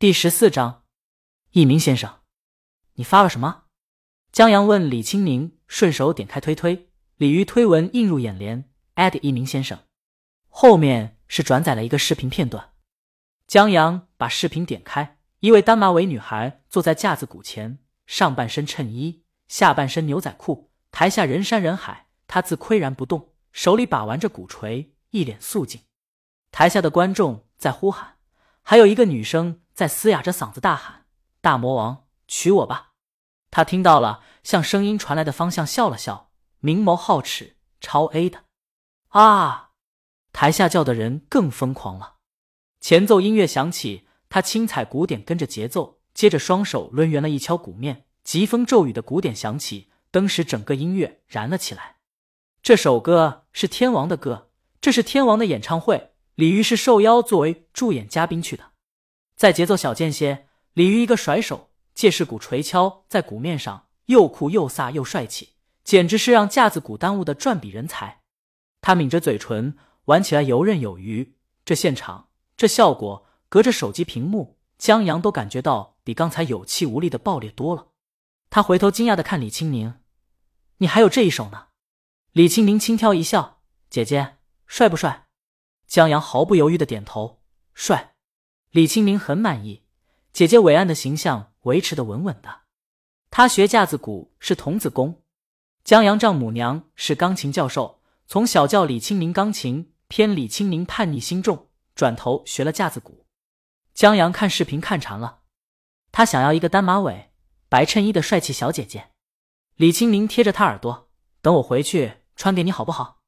第十四章，一鸣先生，你发了什么？江阳问李青明，顺手点开推推，鲤鱼推文映入眼帘。一鸣先生，后面是转载了一个视频片段。江阳把视频点开，一位单马尾女孩坐在架子鼓前，上半身衬衣，下半身牛仔裤，台下人山人海，她自岿然不动，手里把玩着鼓槌，一脸肃静。台下的观众在呼喊，还有一个女生。在嘶哑着嗓子大喊：“大魔王，娶我吧！”他听到了，向声音传来的方向笑了笑，明眸皓齿，超 A 的啊！台下叫的人更疯狂了。前奏音乐响起，他轻踩鼓点，跟着节奏，接着双手抡圆了一敲鼓面，疾风骤雨的鼓点响起，登时整个音乐燃了起来。这首歌是天王的歌，这是天王的演唱会，李玉是受邀作为助演嘉宾去的。在节奏小间歇，鲤鱼一个甩手，借势鼓锤敲在鼓面上，又酷又飒又帅气，简直是让架子鼓耽误的转笔人才。他抿着嘴唇，玩起来游刃有余。这现场，这效果，隔着手机屏幕，江阳都感觉到比刚才有气无力的爆裂多了。他回头惊讶的看李青宁：“你还有这一手呢？”李青宁轻佻一笑：“姐姐帅不帅？”江阳毫不犹豫的点头：“帅。”李清明很满意，姐姐伟岸的形象维持的稳稳的。他学架子鼓是童子功，江阳丈母娘是钢琴教授，从小教李清明钢琴，偏李清明叛逆心重，转头学了架子鼓。江阳看视频看馋了，他想要一个单马尾、白衬衣的帅气小姐姐。李清明贴着他耳朵，等我回去穿给你好不好？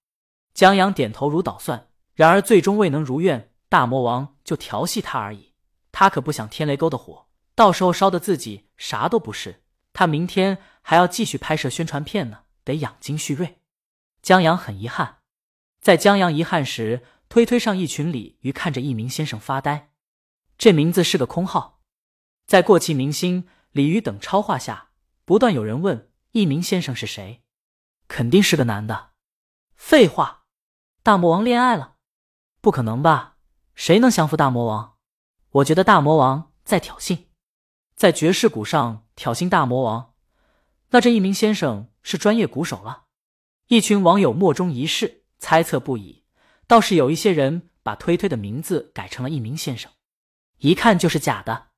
江阳点头如捣蒜，然而最终未能如愿。大魔王就调戏他而已，他可不想天雷沟的火，到时候烧的自己啥都不是。他明天还要继续拍摄宣传片呢，得养精蓄锐。江阳很遗憾，在江阳遗憾时，推推上一群鲤鱼看着一鸣先生发呆。这名字是个空号，在过气明星、鲤鱼等超话下，不断有人问一鸣先生是谁，肯定是个男的。废话，大魔王恋爱了？不可能吧？谁能降服大魔王？我觉得大魔王在挑衅，在爵士鼓上挑衅大魔王。那这一名先生是专业鼓手了。一群网友莫衷一是，猜测不已。倒是有一些人把推推的名字改成了一名先生，一看就是假的。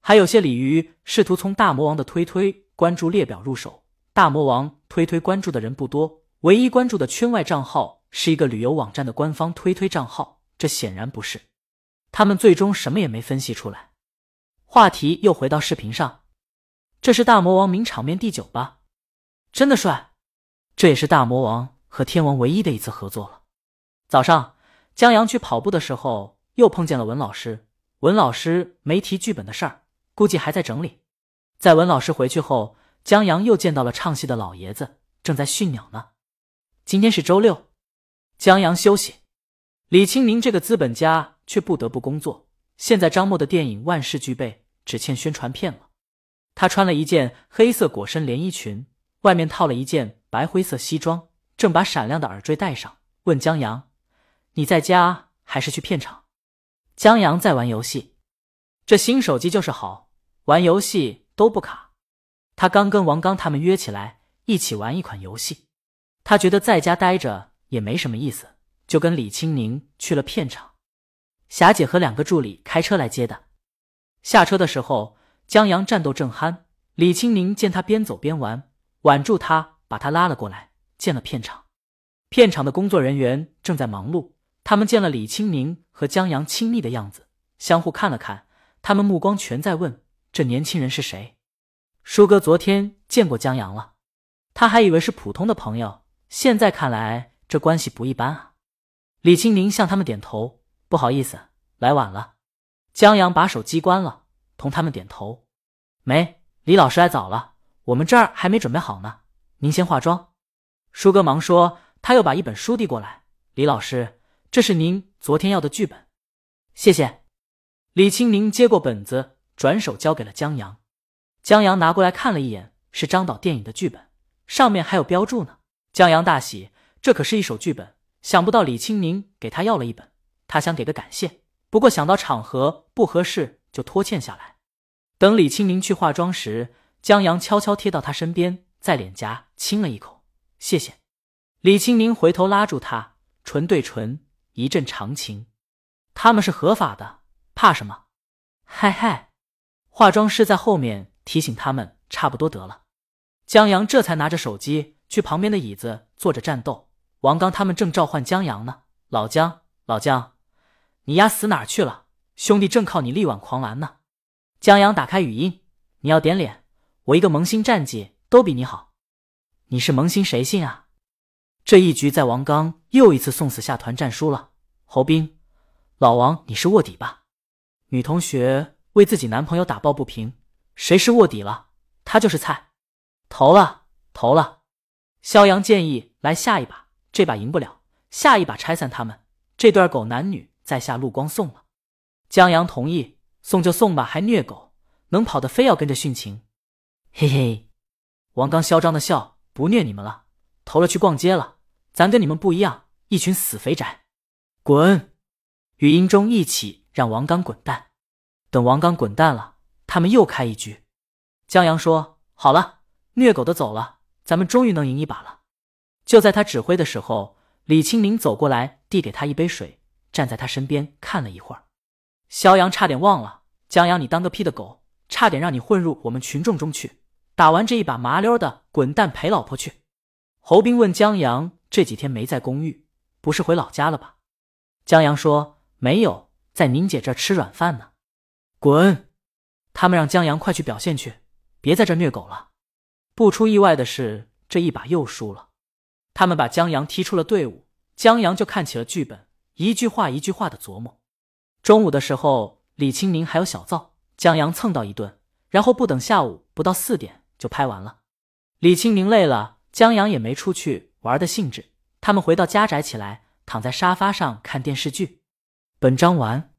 还有些鲤鱼试图从大魔王的推推关注列表入手。大魔王推推关注的人不多，唯一关注的圈外账号是一个旅游网站的官方推推账号。这显然不是，他们最终什么也没分析出来。话题又回到视频上，这是大魔王名场面第九吧？真的帅，这也是大魔王和天王唯一的一次合作了。早上，江阳去跑步的时候，又碰见了文老师。文老师没提剧本的事儿，估计还在整理。在文老师回去后，江阳又见到了唱戏的老爷子，正在训鸟呢。今天是周六，江阳休息。李青宁这个资本家却不得不工作。现在张默的电影万事俱备，只欠宣传片了。他穿了一件黑色裹身连衣裙，外面套了一件白灰色西装，正把闪亮的耳坠戴上，问江阳：“你在家还是去片场？”江阳在玩游戏，这新手机就是好，玩游戏都不卡。他刚跟王刚他们约起来一起玩一款游戏，他觉得在家待着也没什么意思。就跟李青宁去了片场，霞姐和两个助理开车来接的。下车的时候，江阳战斗正酣，李青宁见他边走边玩，挽住他，把他拉了过来，进了片场。片场的工作人员正在忙碌，他们见了李青宁和江阳亲密的样子，相互看了看，他们目光全在问这年轻人是谁。舒哥昨天见过江阳了，他还以为是普通的朋友，现在看来这关系不一般啊。李青宁向他们点头，不好意思，来晚了。江阳把手机关了，同他们点头。没，李老师来早了，我们这儿还没准备好呢。您先化妆。舒哥忙说，他又把一本书递过来。李老师，这是您昨天要的剧本，谢谢。李青宁接过本子，转手交给了江阳。江阳拿过来看了一眼，是张导电影的剧本，上面还有标注呢。江阳大喜，这可是一手剧本。想不到李青宁给他要了一本，他想给个感谢，不过想到场合不合适，就拖欠下来。等李青宁去化妆时，江阳悄悄贴到他身边，在脸颊亲了一口，谢谢。李青宁回头拉住他，唇对唇，一阵长情。他们是合法的，怕什么？嗨嗨，化妆师在后面提醒他们，差不多得了。江阳这才拿着手机去旁边的椅子坐着战斗。王刚他们正召唤江阳呢，老江，老江，你丫死哪儿去了？兄弟正靠你力挽狂澜呢。江阳打开语音，你要点脸，我一个萌新战绩都比你好。你是萌新谁信啊？这一局在王刚又一次送死下团战输了。侯斌，老王你是卧底吧？女同学为自己男朋友打抱不平，谁是卧底了？他就是菜。投了，投了。肖阳建议来下一把，这把赢不了，下一把拆散他们，这对狗男女在下陆光送了。江阳同意。送就送吧，还虐狗，能跑的非要跟着殉情，嘿嘿。王刚嚣张的笑，不虐你们了，投了去逛街了。咱跟你们不一样，一群死肥宅，滚！语音中一起让王刚滚蛋。等王刚滚蛋了，他们又开一局。江阳说：“好了，虐狗的走了，咱们终于能赢一把了。”就在他指挥的时候，李青明走过来，递给他一杯水，站在他身边看了一会儿。肖阳差点忘了，江阳，你当个屁的狗！差点让你混入我们群众中去。打完这一把麻溜的，滚蛋陪老婆去。侯斌问江阳：“这几天没在公寓，不是回老家了吧？”江阳说：“没有，在宁姐这吃软饭呢。”滚！他们让江阳快去表现去，别在这虐狗了。不出意外的是，这一把又输了。他们把江阳踢出了队伍，江阳就看起了剧本，一句话一句话的琢磨。中午的时候，李清明还有小灶，江阳蹭到一顿，然后不等下午，不到四点就拍完了。李清明累了，江阳也没出去玩的兴致。他们回到家宅起来，躺在沙发上看电视剧。本章完。